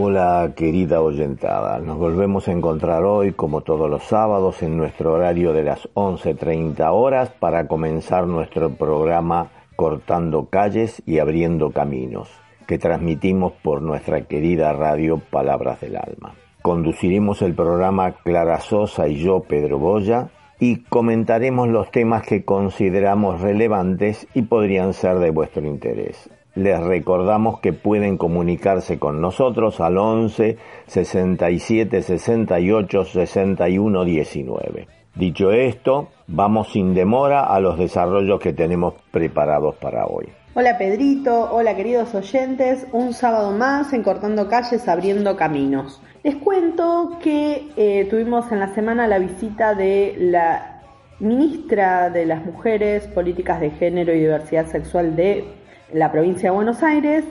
Hola querida oyentada, nos volvemos a encontrar hoy como todos los sábados en nuestro horario de las 11.30 horas para comenzar nuestro programa Cortando calles y abriendo caminos, que transmitimos por nuestra querida radio Palabras del Alma. Conduciremos el programa Clara Sosa y yo, Pedro Boya, y comentaremos los temas que consideramos relevantes y podrían ser de vuestro interés. Les recordamos que pueden comunicarse con nosotros al 11 67 68 61 19. Dicho esto, vamos sin demora a los desarrollos que tenemos preparados para hoy. Hola Pedrito, hola queridos oyentes, un sábado más en Cortando Calles, Abriendo Caminos. Les cuento que eh, tuvimos en la semana la visita de la ministra de las Mujeres, Políticas de Género y Diversidad Sexual de la provincia de Buenos Aires,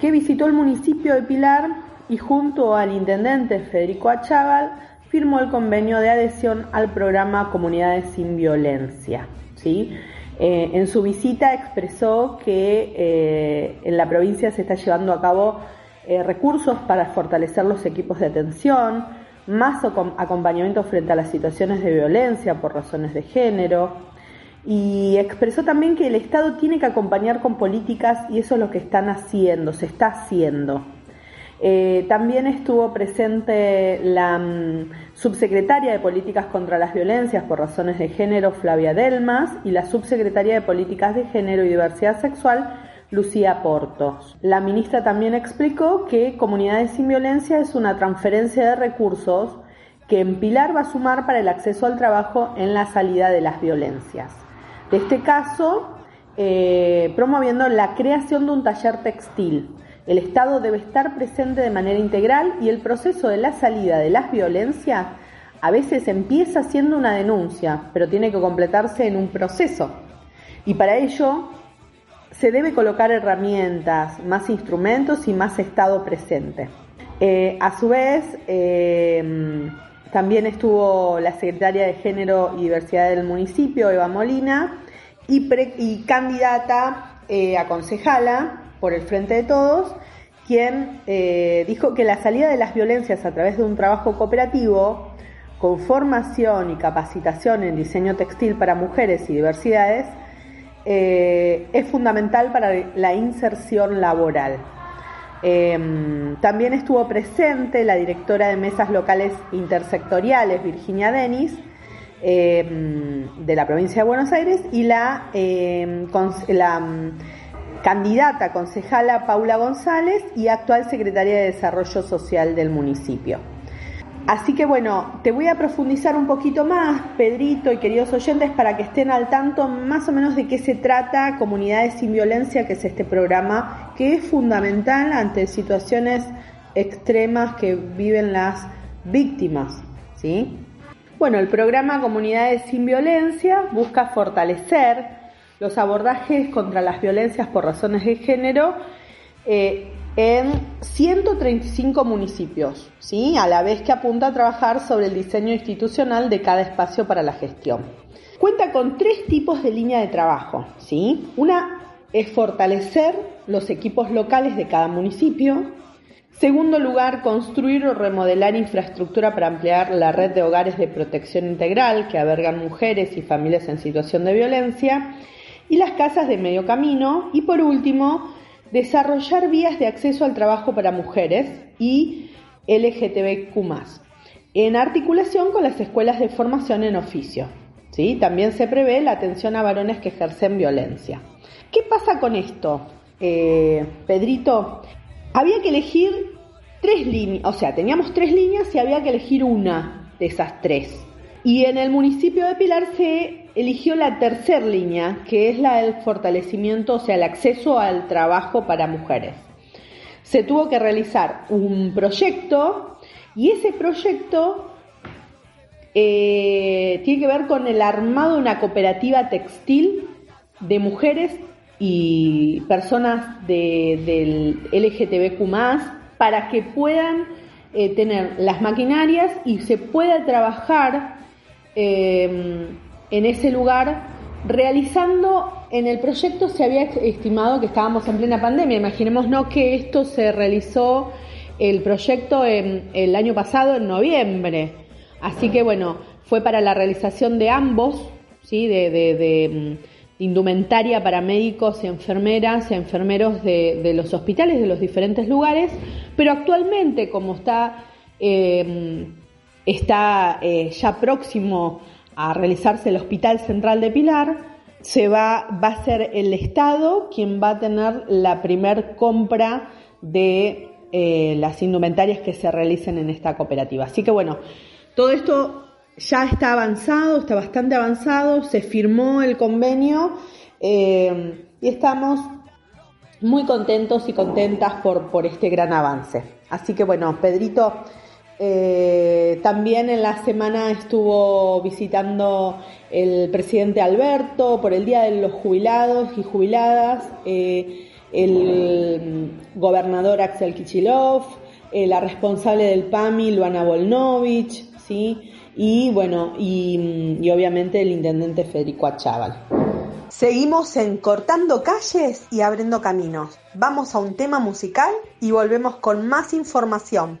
que visitó el municipio de Pilar y junto al intendente Federico Achával firmó el convenio de adhesión al programa Comunidades sin Violencia. ¿sí? Eh, en su visita expresó que eh, en la provincia se está llevando a cabo eh, recursos para fortalecer los equipos de atención, más acompañamiento frente a las situaciones de violencia por razones de género, y expresó también que el Estado tiene que acompañar con políticas y eso es lo que están haciendo, se está haciendo. Eh, también estuvo presente la mm, subsecretaria de Políticas contra las Violencias por razones de género, Flavia Delmas, y la subsecretaria de Políticas de Género y Diversidad Sexual, Lucía Portos. La ministra también explicó que Comunidades sin Violencia es una transferencia de recursos que en Pilar va a sumar para el acceso al trabajo en la salida de las violencias de este caso, eh, promoviendo la creación de un taller textil. El Estado debe estar presente de manera integral y el proceso de la salida de las violencias a veces empieza siendo una denuncia, pero tiene que completarse en un proceso. Y para ello se debe colocar herramientas, más instrumentos y más Estado presente. Eh, a su vez, eh, también estuvo la secretaria de Género y Diversidad del municipio, Eva Molina, y, candidata eh, a concejala por el Frente de Todos, quien eh, dijo que la salida de las violencias a través de un trabajo cooperativo con formación y capacitación en diseño textil para mujeres y diversidades eh, es fundamental para la inserción laboral. Em, también estuvo presente la directora de mesas locales intersectoriales, Virginia Denis, em, de la provincia de Buenos Aires, y la, em, la candidata concejala Paula González y actual secretaria de Desarrollo Social del municipio. Así que bueno, te voy a profundizar un poquito más, Pedrito y queridos oyentes, para que estén al tanto más o menos de qué se trata Comunidades sin Violencia, que es este programa que es fundamental ante situaciones extremas que viven las víctimas. ¿sí? Bueno, el programa Comunidades sin Violencia busca fortalecer los abordajes contra las violencias por razones de género eh, en 135 municipios, ¿sí? a la vez que apunta a trabajar sobre el diseño institucional de cada espacio para la gestión. Cuenta con tres tipos de línea de trabajo. ¿sí? Una es fortalecer los equipos locales de cada municipio. Segundo lugar, construir o remodelar infraestructura para ampliar la red de hogares de protección integral que albergan mujeres y familias en situación de violencia. Y las casas de medio camino. Y por último, desarrollar vías de acceso al trabajo para mujeres y LGTBQ en articulación con las escuelas de formación en oficio. ¿sí? También se prevé la atención a varones que ejercen violencia. ¿Qué pasa con esto, eh, Pedrito? Había que elegir tres líneas, o sea, teníamos tres líneas y había que elegir una de esas tres. Y en el municipio de Pilar se eligió la tercera línea, que es la del fortalecimiento, o sea, el acceso al trabajo para mujeres. Se tuvo que realizar un proyecto Y ese proyecto eh, tiene que ver con el armado de una cooperativa textil de mujeres y personas del LGTBQ para que puedan eh, tener las maquinarias y se pueda trabajar eh, en ese lugar realizando en el proyecto se había estimado que estábamos en plena pandemia. Imaginemos no que esto se realizó el proyecto en, el año pasado en noviembre. Así que bueno, fue para la realización de ambos, ¿sí? de, mm, indumentaria para médicos y enfermeras y enfermeros de, los hospitales de los diferentes lugares, pero actualmente como está, eh, está eh, ya próximo a realizarse el Hospital Central de Pilar, se va, va a ser el Estado quien va a tener la primer compra de eh, las indumentarias que se realicen en esta cooperativa. Así que bueno, todo esto ya está avanzado, está bastante avanzado, se firmó el convenio eh, y estamos muy contentos y contentas por, por este gran avance. Así que bueno, Pedrito, eh, también en la semana estuvo visitando el presidente Alberto por el Día de los Jubilados y Jubiladas, eh, el gobernador Axel Kichilov, eh, la responsable del PAMI, Luana Volnovich, ¿sí? Y bueno, y, y obviamente el intendente Federico Achával. Seguimos en Cortando Calles y Abriendo Caminos. Vamos a un tema musical y volvemos con más información.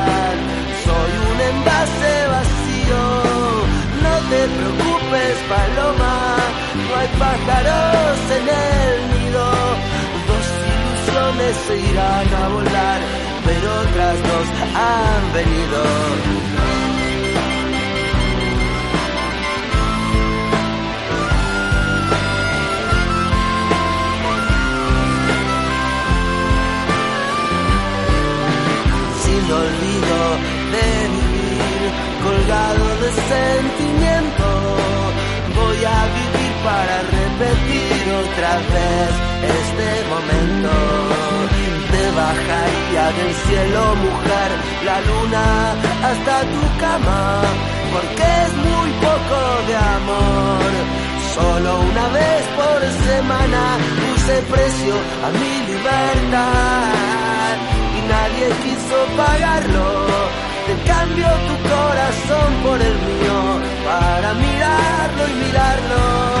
paloma, no hay pájaros en el nido. Dos ilusiones se irán a volar, pero otras dos han venido. olvido de vivir colgado de sentimientos para repetir otra vez este momento. Te bajaría del cielo, mujer, la luna hasta tu cama, porque es muy poco de amor. Solo una vez por semana puse precio a mi libertad y nadie quiso pagarlo. Te cambio tu corazón por el mío para mirarlo y mirarlo.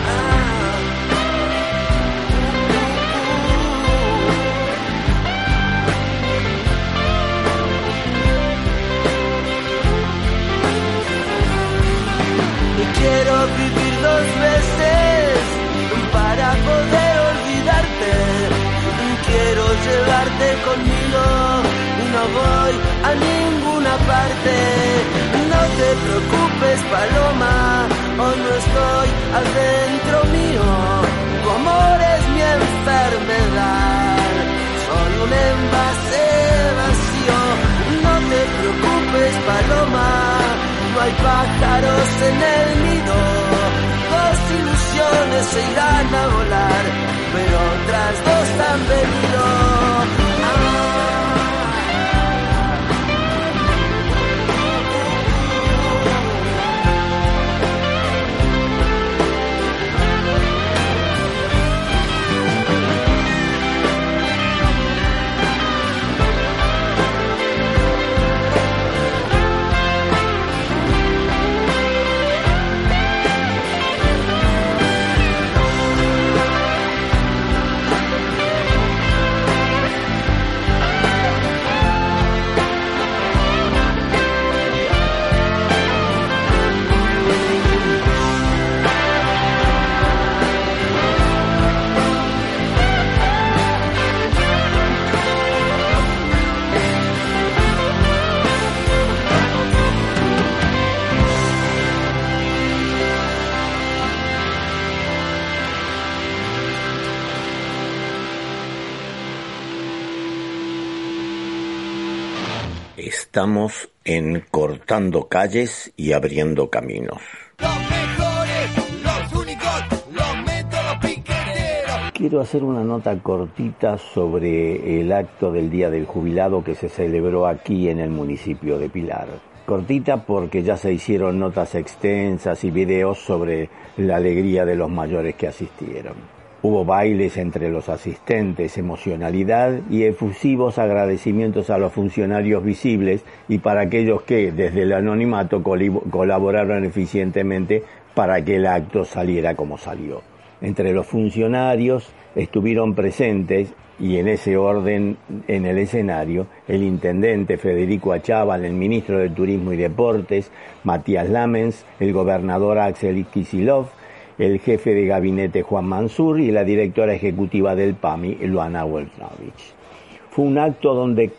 quiero vivir dos veces para poder olvidarte. Quiero llevarte conmigo, no voy a ninguna parte. No te preocupes, paloma, hoy no estoy adentro mío. Tu amor es mi enfermedad, solo un envase vacío. No te preocupes, paloma hay pájaros en el nido. Dos ilusiones se irán a volar, pero otras dos han venido. Estamos en Cortando Calles y Abriendo Caminos. Los mejores, los únicos, los métodos piqueteros. Quiero hacer una nota cortita sobre el acto del Día del Jubilado que se celebró aquí en el municipio de Pilar. Cortita porque ya se hicieron notas extensas y videos sobre la alegría de los mayores que asistieron. Hubo bailes entre los asistentes, emocionalidad y efusivos agradecimientos a los funcionarios visibles y para aquellos que desde el anonimato colaboraron eficientemente para que el acto saliera como salió. Entre los funcionarios estuvieron presentes y en ese orden en el escenario el intendente Federico Achával, el ministro de Turismo y Deportes, Matías Lamens, el gobernador Axel Kisilov, el jefe de gabinete Juan Mansur y la directora ejecutiva del PAMI, Luana Weltnovich. Fue un acto donde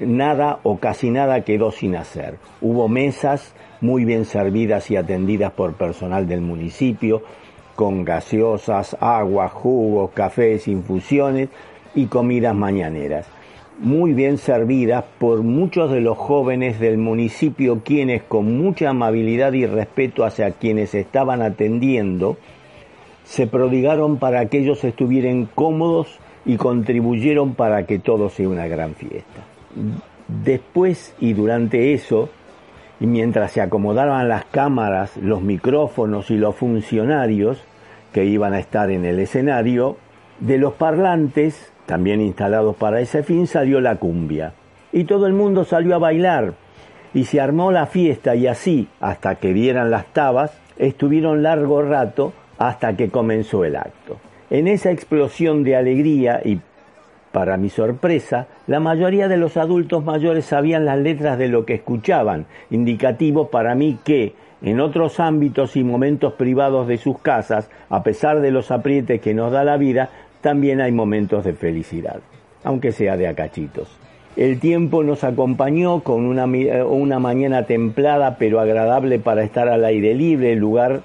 nada o casi nada quedó sin hacer. Hubo mesas muy bien servidas y atendidas por personal del municipio, con gaseosas, agua, jugos, cafés, infusiones y comidas mañaneras muy bien servidas por muchos de los jóvenes del municipio quienes con mucha amabilidad y respeto hacia quienes estaban atendiendo se prodigaron para que ellos estuvieran cómodos y contribuyeron para que todo sea una gran fiesta. Después y durante eso, y mientras se acomodaban las cámaras, los micrófonos y los funcionarios que iban a estar en el escenario, de los parlantes también instalados para ese fin, salió la cumbia. Y todo el mundo salió a bailar. Y se armó la fiesta y así, hasta que dieran las tabas, estuvieron largo rato hasta que comenzó el acto. En esa explosión de alegría y para mi sorpresa, la mayoría de los adultos mayores sabían las letras de lo que escuchaban, indicativo para mí que, en otros ámbitos y momentos privados de sus casas, a pesar de los aprietes que nos da la vida, también hay momentos de felicidad, aunque sea de acachitos. El tiempo nos acompañó con una, una mañana templada pero agradable para estar al aire libre, el lugar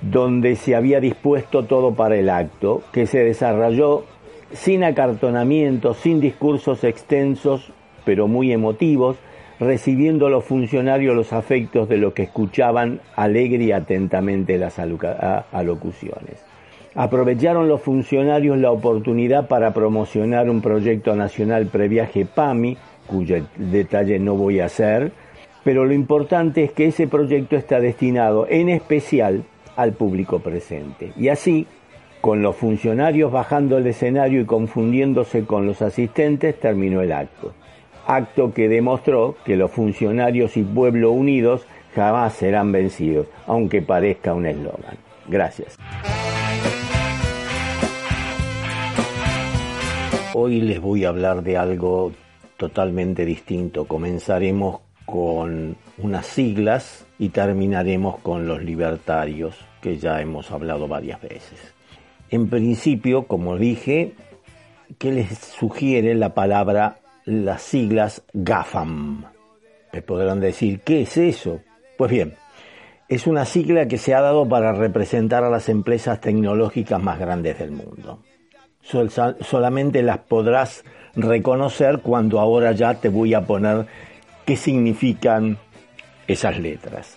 donde se había dispuesto todo para el acto, que se desarrolló sin acartonamientos, sin discursos extensos, pero muy emotivos, recibiendo los funcionarios los afectos de los que escuchaban alegre y atentamente las alocuciones. Aprovecharon los funcionarios la oportunidad para promocionar un proyecto nacional previaje PAMI, cuyo detalle no voy a hacer, pero lo importante es que ese proyecto está destinado en especial al público presente. Y así, con los funcionarios bajando el escenario y confundiéndose con los asistentes, terminó el acto. Acto que demostró que los funcionarios y pueblo unidos jamás serán vencidos, aunque parezca un eslogan. Gracias. Hoy les voy a hablar de algo totalmente distinto. Comenzaremos con unas siglas y terminaremos con los libertarios, que ya hemos hablado varias veces. En principio, como dije, ¿qué les sugiere la palabra, las siglas GAFAM? Me podrán decir, ¿qué es eso? Pues bien, es una sigla que se ha dado para representar a las empresas tecnológicas más grandes del mundo. Solamente las podrás reconocer cuando ahora ya te voy a poner qué significan esas letras.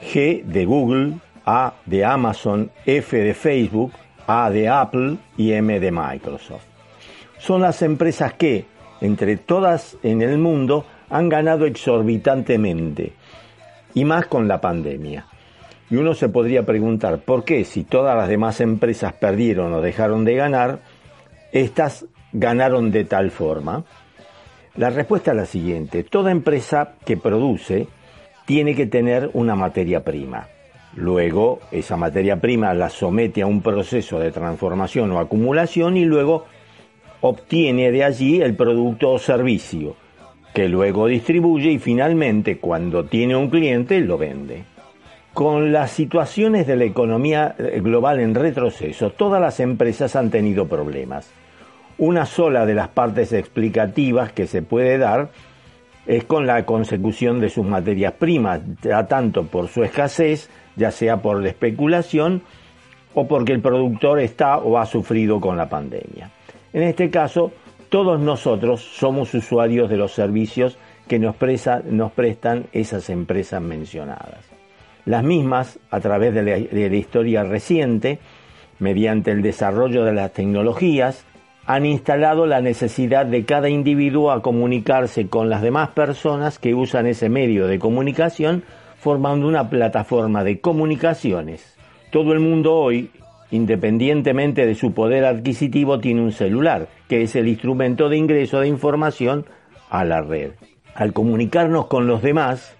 G de Google, A de Amazon, F de Facebook, A de Apple y M de Microsoft. Son las empresas que, entre todas en el mundo, han ganado exorbitantemente, y más con la pandemia. Y uno se podría preguntar, ¿por qué si todas las demás empresas perdieron o dejaron de ganar, estas ganaron de tal forma? La respuesta es la siguiente, toda empresa que produce tiene que tener una materia prima. Luego, esa materia prima la somete a un proceso de transformación o acumulación y luego obtiene de allí el producto o servicio, que luego distribuye y finalmente, cuando tiene un cliente, lo vende. Con las situaciones de la economía eh, global en retroceso, todas las empresas han tenido problemas. Una sola de las partes explicativas que se puede dar es con la consecución de sus materias primas, ya tanto por su escasez, ya sea por la especulación o porque el productor está o ha sufrido con la pandemia. En este caso, todos nosotros somos usuarios de los servicios que nos, nos prestan esas empresas mencionadas. Las mismas, a través de la historia reciente, mediante el desarrollo de las tecnologías, han instalado la necesidad de cada individuo a comunicarse con las demás personas que usan ese medio de comunicación, formando una plataforma de comunicaciones. Todo el mundo hoy independientemente de su poder adquisitivo, tiene un celular, que es el instrumento de ingreso de información a la red. Al comunicarnos con los demás,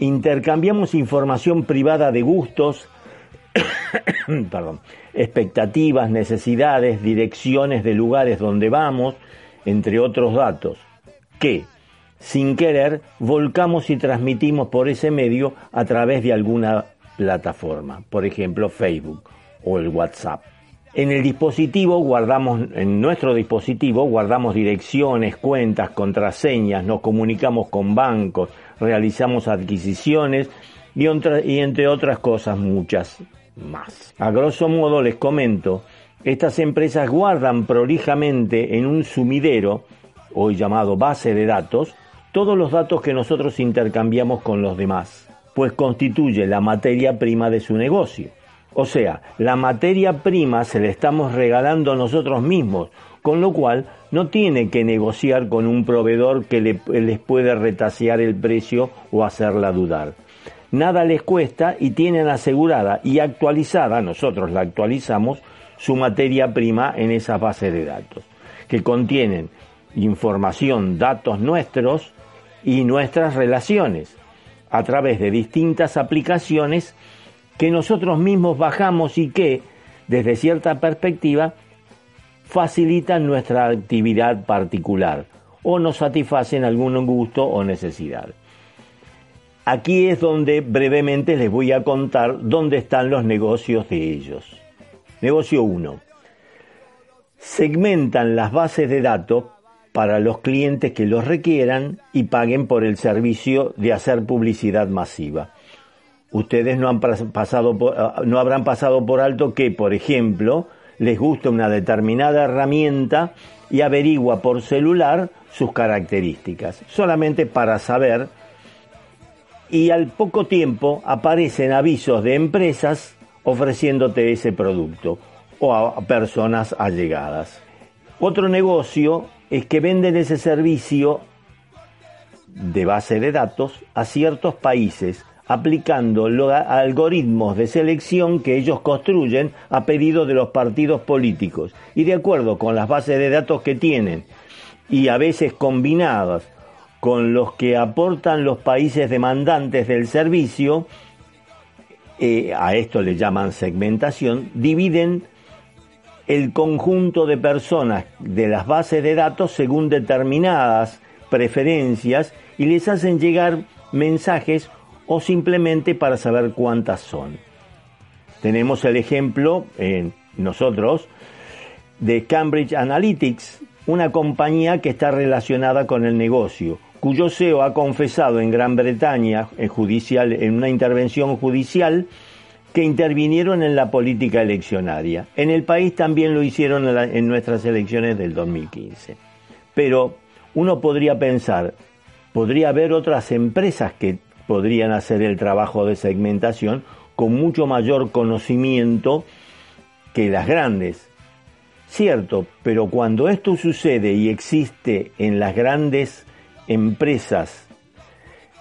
intercambiamos información privada de gustos, expectativas, necesidades, direcciones de lugares donde vamos, entre otros datos, que, sin querer, volcamos y transmitimos por ese medio a través de alguna plataforma, por ejemplo Facebook o el WhatsApp. En el dispositivo guardamos, en nuestro dispositivo guardamos direcciones, cuentas, contraseñas, nos comunicamos con bancos, realizamos adquisiciones y, y entre otras cosas muchas más. A grosso modo les comento, estas empresas guardan prolijamente en un sumidero, hoy llamado base de datos, todos los datos que nosotros intercambiamos con los demás, pues constituye la materia prima de su negocio. O sea, la materia prima se la estamos regalando nosotros mismos, con lo cual no tiene que negociar con un proveedor que les puede retasear el precio o hacerla dudar. Nada les cuesta y tienen asegurada y actualizada, nosotros la actualizamos, su materia prima en esa base de datos, que contienen información, datos nuestros y nuestras relaciones a través de distintas aplicaciones que nosotros mismos bajamos y que, desde cierta perspectiva, facilitan nuestra actividad particular o nos satisfacen algún gusto o necesidad. Aquí es donde brevemente les voy a contar dónde están los negocios de ellos. Negocio 1. Segmentan las bases de datos para los clientes que los requieran y paguen por el servicio de hacer publicidad masiva ustedes no, han pasado ah, no habrán pasado por alto que, por ejemplo, les gusta una determinada herramienta y averigua por celular sus características, solamente para saber, y al poco tiempo aparecen avisos de empresas ofreciéndote ese producto o a personas allegadas. Otro negocio es que venden ese servicio de base de datos a ciertos países aplicando los algoritmos de selección que ellos construyen a pedido de los partidos políticos. Y de acuerdo con las bases de datos que tienen y a veces combinadas con los que aportan los países demandantes del servicio, eh, a esto le llaman segmentación, dividen el conjunto de personas de las bases de datos según determinadas preferencias y les hacen llegar mensajes o simplemente para saber cuántas son. Tenemos el ejemplo en nosotros de Cambridge Analytics, una compañía que está relacionada con el negocio, cuyo CEO ha confesado en Gran Bretaña en, judicial, en una intervención judicial que intervinieron en la política eleccionaria. En el país también lo hicieron en, nuestras elecciones del 2015. Pero uno podría pensar, podría haber otras empresas que podrían hacer el trabajo de segmentación con mucho mayor conocimiento que las grandes. Cierto, pero cuando esto sucede y existe en las grandes empresas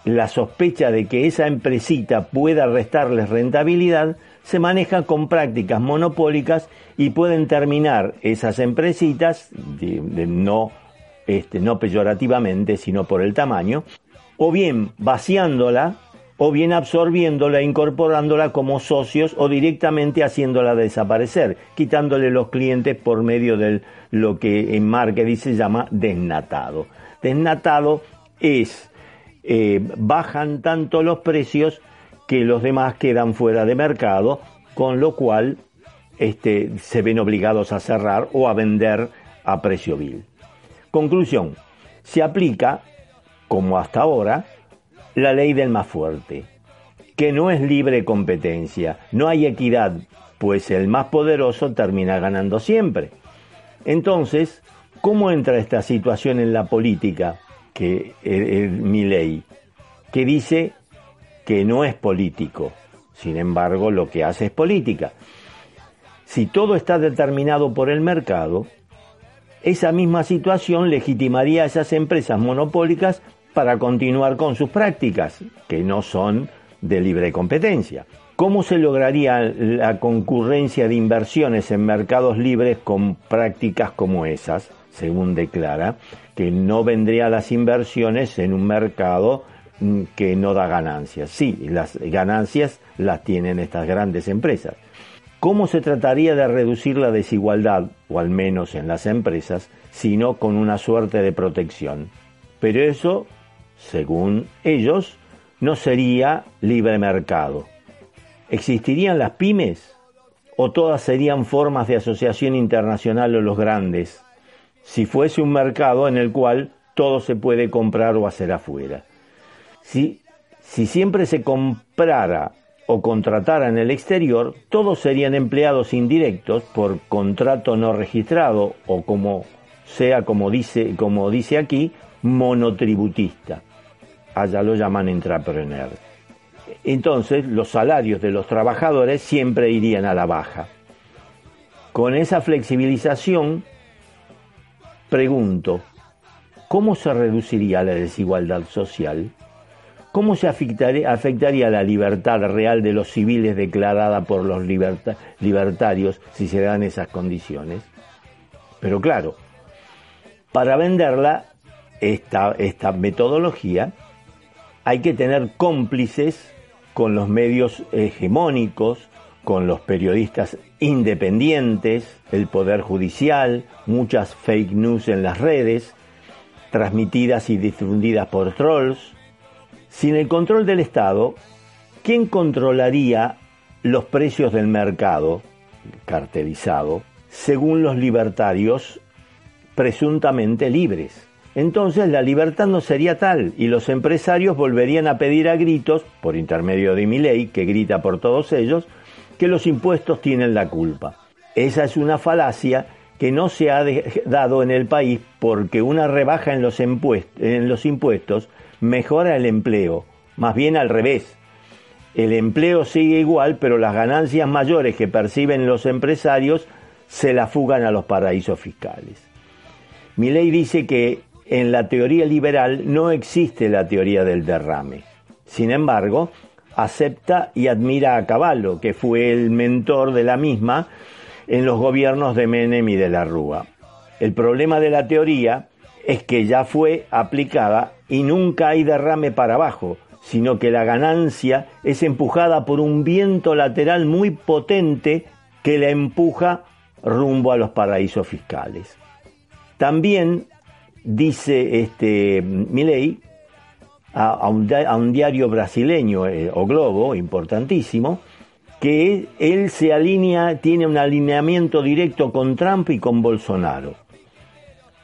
la sospecha de que esa empresita pueda restarles rentabilidad, se maneja con prácticas monopólicas y pueden terminar esas empresitas, no, este, no peyorativamente, sino por el tamaño, o bien vaciándola, o bien absorbiéndola, incorporándola como socios o directamente haciéndola desaparecer, quitándole los clientes por medio de lo que en marketing se llama desnatado. Desnatado es, eh, bajan tanto los precios que los demás quedan fuera de mercado, con lo cual este, se ven obligados a cerrar o a vender a precio vil. Conclusión, se aplica, como hasta ahora, la ley del más fuerte, que no es libre competencia, no hay equidad, pues el más poderoso termina ganando siempre. Entonces, ¿cómo entra esta situación en la política? Que es mi ley, que dice que no es político, sin embargo lo que hace es política. Si todo está determinado por el mercado, esa misma situación legitimaría a esas empresas monopólicas para continuar con sus prácticas, que no son de libre competencia. ¿Cómo se lograría la concurrencia de inversiones en mercados libres con prácticas como esas, según declara, que no vendría las inversiones en un mercado mm, que no da ganancias? Sí, las ganancias las tienen estas grandes empresas. ¿Cómo se trataría de reducir la desigualdad, o al menos en las empresas, sino con una suerte de protección? Pero eso según ellos, no sería libre mercado. ¿Existirían las pymes? ¿O todas serían formas de asociación internacional o los grandes? Si fuese un mercado en el cual todo se puede comprar o hacer afuera. Si, si siempre se comprara o contratara en el exterior, todos serían empleados indirectos por contrato no registrado o como sea como dice, como dice aquí, monotributista allá lo llaman intrapreneur. Entonces los salarios de los trabajadores siempre irían a la baja. Con esa flexibilización, pregunto, ¿cómo se reduciría la desigualdad social? ¿Cómo se afectaría, la libertad real de los civiles declarada por los libertarios si se dan esas condiciones? Pero claro, para venderla, esta metodología hay que tener cómplices con los medios hegemónicos, con los periodistas independientes, el Poder Judicial, muchas fake news en las redes, transmitidas y difundidas por trolls. Sin el control del Estado, ¿quién controlaría los precios del mercado cartelizado según los libertarios presuntamente libres? Entonces la libertad no sería tal y los empresarios volverían a pedir a gritos, por intermedio de mi ley, que grita por todos ellos, que los impuestos tienen la culpa. Esa es una falacia que no se ha dado en el país porque una rebaja en los, en los impuestos mejora el empleo, más bien al revés. El empleo sigue igual, pero las ganancias mayores que perciben los empresarios se la fugan a los paraísos fiscales. Mi ley dice que en la teoría liberal no existe la teoría del derrame. Sin embargo, acepta y admira a Caballo, que fue el mentor de la misma en los gobiernos de Menem y de la Rúa. El problema de la teoría es que ya fue aplicada y nunca hay derrame para abajo, sino que la ganancia es empujada por un viento lateral muy potente que la empuja rumbo a los paraísos fiscales. También dice este Milei a, un, diario brasileño eh, o Globo, importantísimo, que él se alinea, tiene un alineamiento directo con Trump y con Bolsonaro.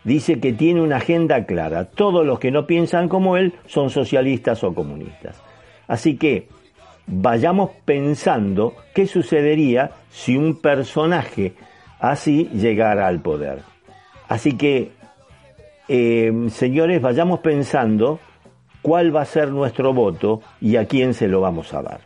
dice que tiene una agenda clara. Todos los que no piensan como él son socialistas o comunistas. Así que vayamos pensando qué sucedería si un personaje así llegara al poder. Así que, eh, señores, vayamos pensando cuál va a ser nuestro voto y a quién se lo vamos a dar.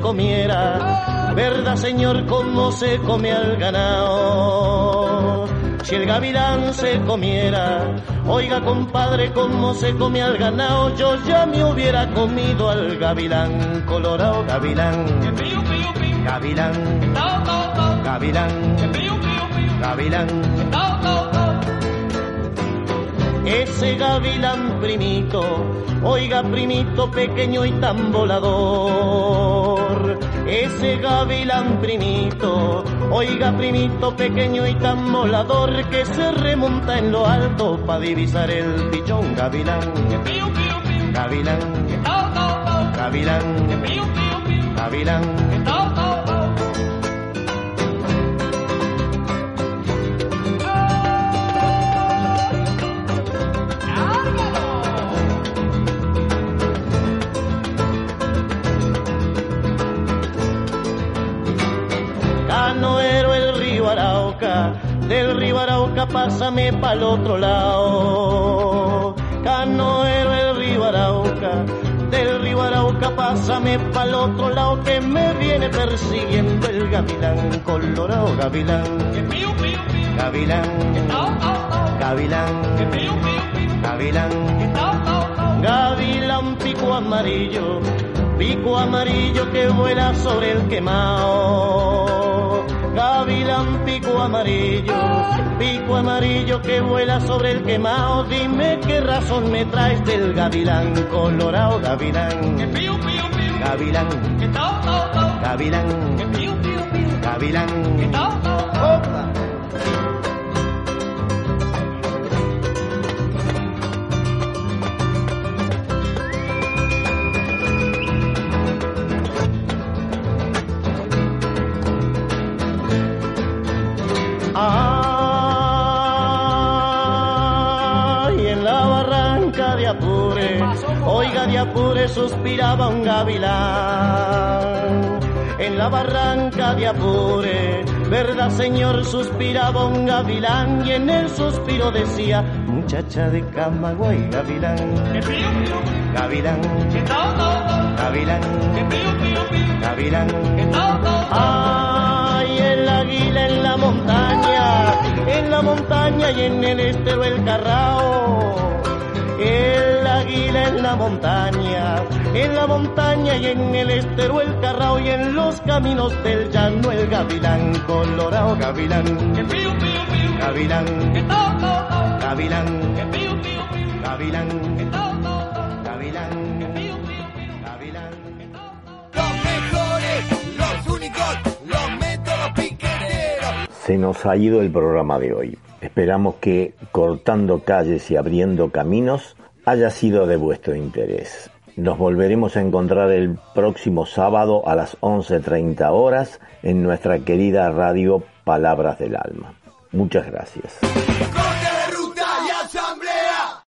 Comiera, verdad señor, como se come al ganado. Si el gavilán se comiera, oiga compadre, como se come al ganado, yo ya me hubiera comido al gavilán, colorado gavilán, gavilán, gavilán, gavilán. Ese gavilán primito, oiga primito pequeño y tan volador. Ese gavilán primito, oiga primito pequeño y tan volador que se remonta en lo alto para divisar el pichón gavilán. Gavilán, gavilán, gavilán. Del río Arauca pásame pa'l otro lado. Canoero el río Arauca, del río Arauca pásame pa'l otro lado que me viene persiguiendo el gavilán colorado, gavilán. Gavilán, gavilán, gavilán, gavilán pico amarillo, pico amarillo que vuela sobre el quemado gavilán pico amarillo, pico amarillo que vuela sobre el quemado, dime qué razón me traes del gavilán colorado, gavilán, gavilán, gavilán, gavilán, gavilán. Apure suspiraba un gavilán. En la barranca de Apure, verdad señor, suspiraba un gavilán y en el suspiro decía, muchacha de Camagüey, gavilán. Gavilán. Gavilán. Gavilán. Ay, el águila en la montaña, en la montaña y en el estero el carrao montaña, en la montaña y en el estero el carrao y en los caminos del llano el gavilán colorado gavilán. Gavilán, gavilán, gavilán, gavilán. Los mejores, los únicos, los métodos piqueteros. Se nos ha ido el programa de hoy. Esperamos que cortando calles y abriendo caminos haya sido de vuestro interés. Nos volveremos a encontrar el próximo sábado a las 11.30 horas en nuestra querida radio Palabras del Alma. Muchas gracias.